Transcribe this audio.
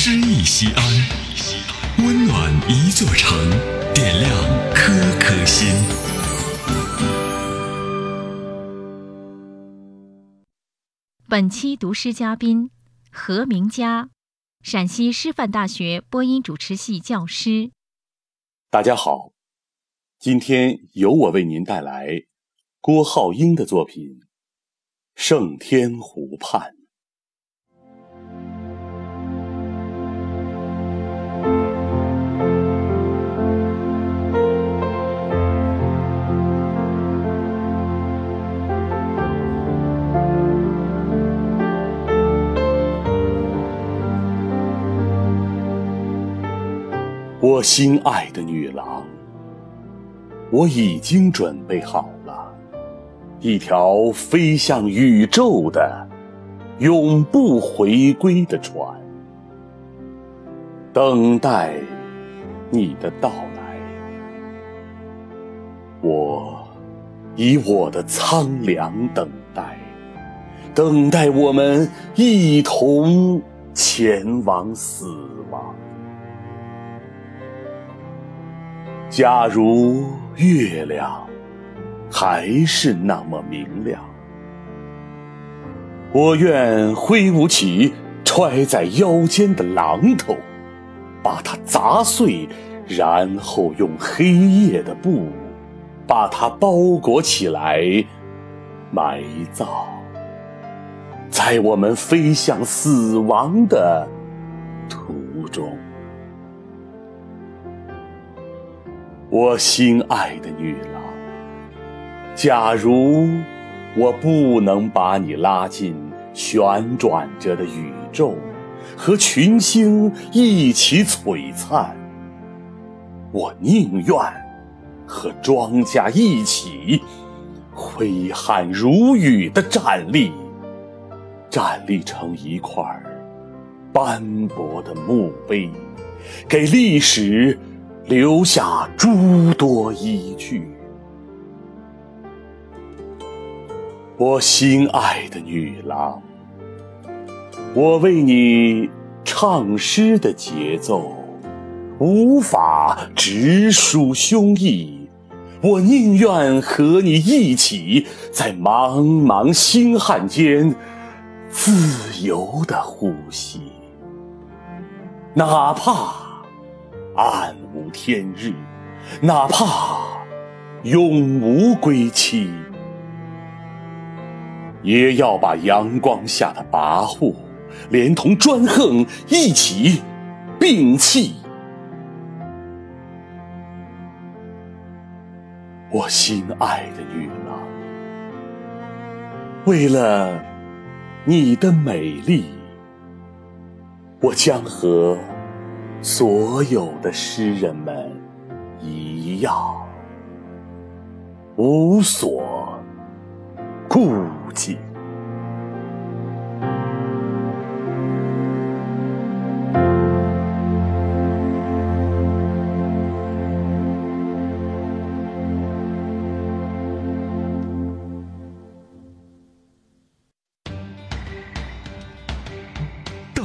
诗意西安，温暖一座城，点亮颗颗心。本期读诗嘉宾何明佳，陕西师范大学播音主持系教师。大家好，今天由我为您带来郭浩英的作品《胜天湖畔》。我心爱的女郎，我已经准备好了一条飞向宇宙的永不回归的船，等待你的到来。我以我的苍凉等待，等待我们一同前往死亡。假如月亮还是那么明亮，我愿挥舞起揣在腰间的榔头，把它砸碎，然后用黑夜的布把它包裹起来，埋葬在我们飞向死亡的途中。我心爱的女郎，假如我不能把你拉进旋转着的宇宙，和群星一起璀璨，我宁愿和庄稼一起挥汗如雨的站立，站立成一块斑驳的墓碑，给历史。留下诸多依据。我心爱的女郎，我为你唱诗的节奏无法直抒胸臆，我宁愿和你一起在茫茫星汉间自由的呼吸，哪怕。暗天日，哪怕永无归期，也要把阳光下的跋扈，连同专横一起摒弃。我心爱的女郎，为了你的美丽，我将和。所有的诗人们一样，无所顾忌。